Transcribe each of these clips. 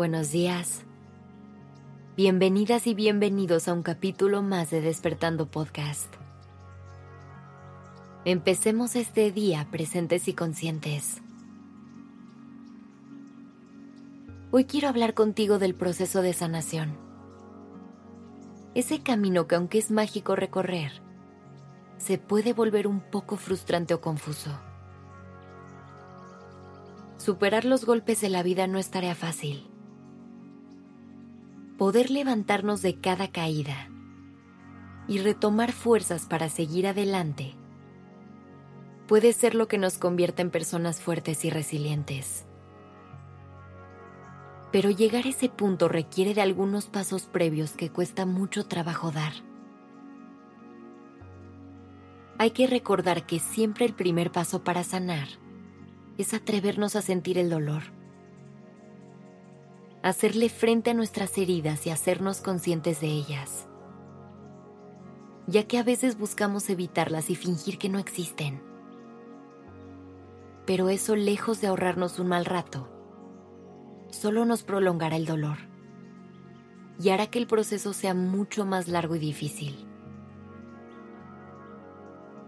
Buenos días. Bienvenidas y bienvenidos a un capítulo más de Despertando Podcast. Empecemos este día presentes y conscientes. Hoy quiero hablar contigo del proceso de sanación. Ese camino que aunque es mágico recorrer, se puede volver un poco frustrante o confuso. Superar los golpes de la vida no es tarea fácil poder levantarnos de cada caída y retomar fuerzas para seguir adelante puede ser lo que nos convierta en personas fuertes y resilientes. Pero llegar a ese punto requiere de algunos pasos previos que cuesta mucho trabajo dar. Hay que recordar que siempre el primer paso para sanar es atrevernos a sentir el dolor hacerle frente a nuestras heridas y hacernos conscientes de ellas, ya que a veces buscamos evitarlas y fingir que no existen. Pero eso lejos de ahorrarnos un mal rato, solo nos prolongará el dolor y hará que el proceso sea mucho más largo y difícil.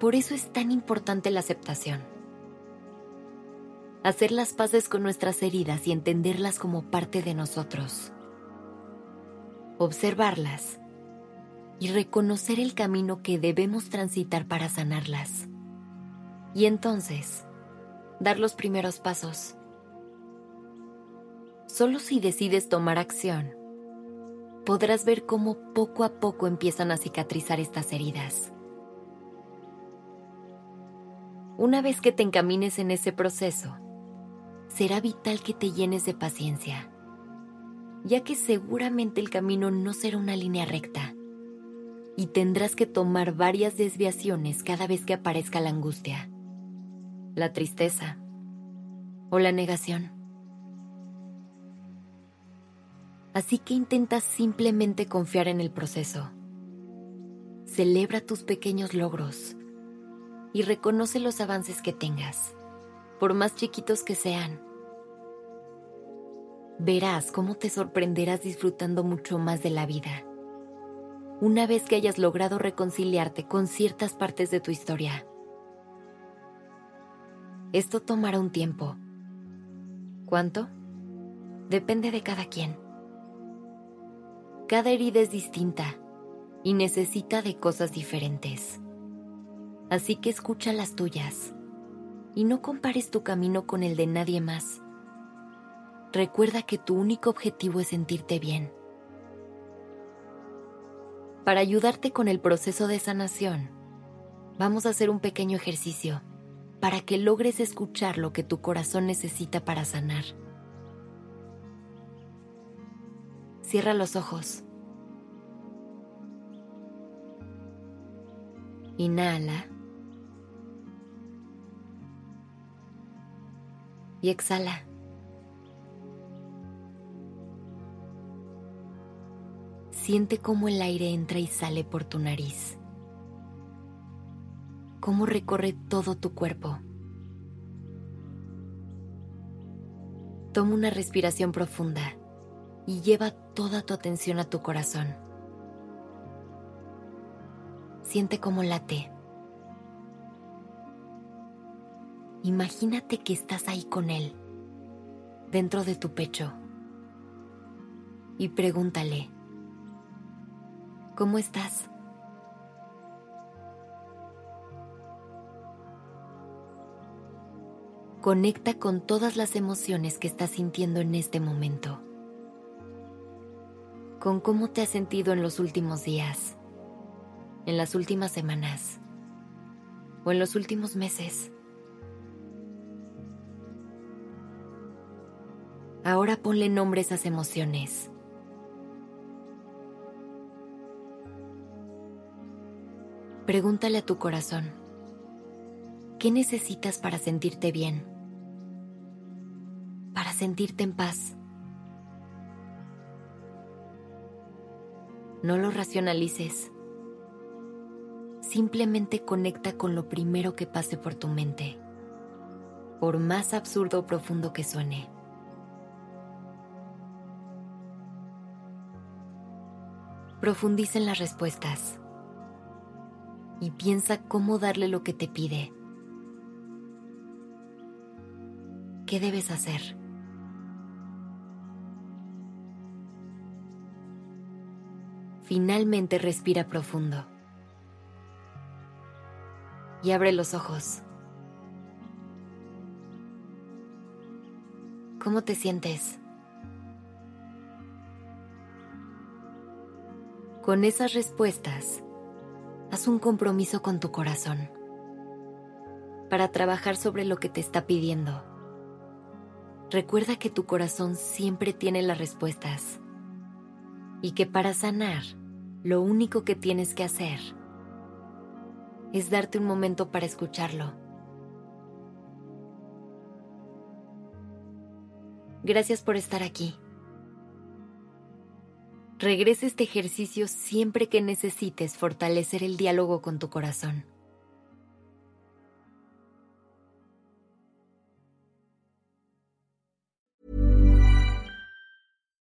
Por eso es tan importante la aceptación hacer las paces con nuestras heridas y entenderlas como parte de nosotros. Observarlas y reconocer el camino que debemos transitar para sanarlas. Y entonces, dar los primeros pasos. Solo si decides tomar acción, podrás ver cómo poco a poco empiezan a cicatrizar estas heridas. Una vez que te encamines en ese proceso, será vital que te llenes de paciencia, ya que seguramente el camino no será una línea recta y tendrás que tomar varias desviaciones cada vez que aparezca la angustia, la tristeza o la negación. Así que intenta simplemente confiar en el proceso. Celebra tus pequeños logros y reconoce los avances que tengas, por más chiquitos que sean verás cómo te sorprenderás disfrutando mucho más de la vida. Una vez que hayas logrado reconciliarte con ciertas partes de tu historia. Esto tomará un tiempo. ¿Cuánto? Depende de cada quien. Cada herida es distinta y necesita de cosas diferentes. Así que escucha las tuyas y no compares tu camino con el de nadie más recuerda que tu único objetivo es sentirte bien. Para ayudarte con el proceso de sanación, vamos a hacer un pequeño ejercicio para que logres escuchar lo que tu corazón necesita para sanar. Cierra los ojos. Inhala. Y exhala. Siente cómo el aire entra y sale por tu nariz. Cómo recorre todo tu cuerpo. Toma una respiración profunda y lleva toda tu atención a tu corazón. Siente cómo late. Imagínate que estás ahí con él, dentro de tu pecho, y pregúntale, ¿Cómo estás? Conecta con todas las emociones que estás sintiendo en este momento. Con cómo te has sentido en los últimos días, en las últimas semanas o en los últimos meses. Ahora ponle nombre a esas emociones Pregúntale a tu corazón, ¿qué necesitas para sentirte bien? Para sentirte en paz. No lo racionalices. Simplemente conecta con lo primero que pase por tu mente, por más absurdo o profundo que suene. Profundiza en las respuestas y piensa cómo darle lo que te pide. ¿Qué debes hacer? Finalmente respira profundo y abre los ojos. ¿Cómo te sientes? Con esas respuestas, haz un compromiso con tu corazón para trabajar sobre lo que te está pidiendo. Recuerda que tu corazón siempre tiene las respuestas y que para sanar, lo único que tienes que hacer es darte un momento para escucharlo. Gracias por estar aquí. Regresa este ejercicio siempre que necesites fortalecer el diálogo con tu corazón.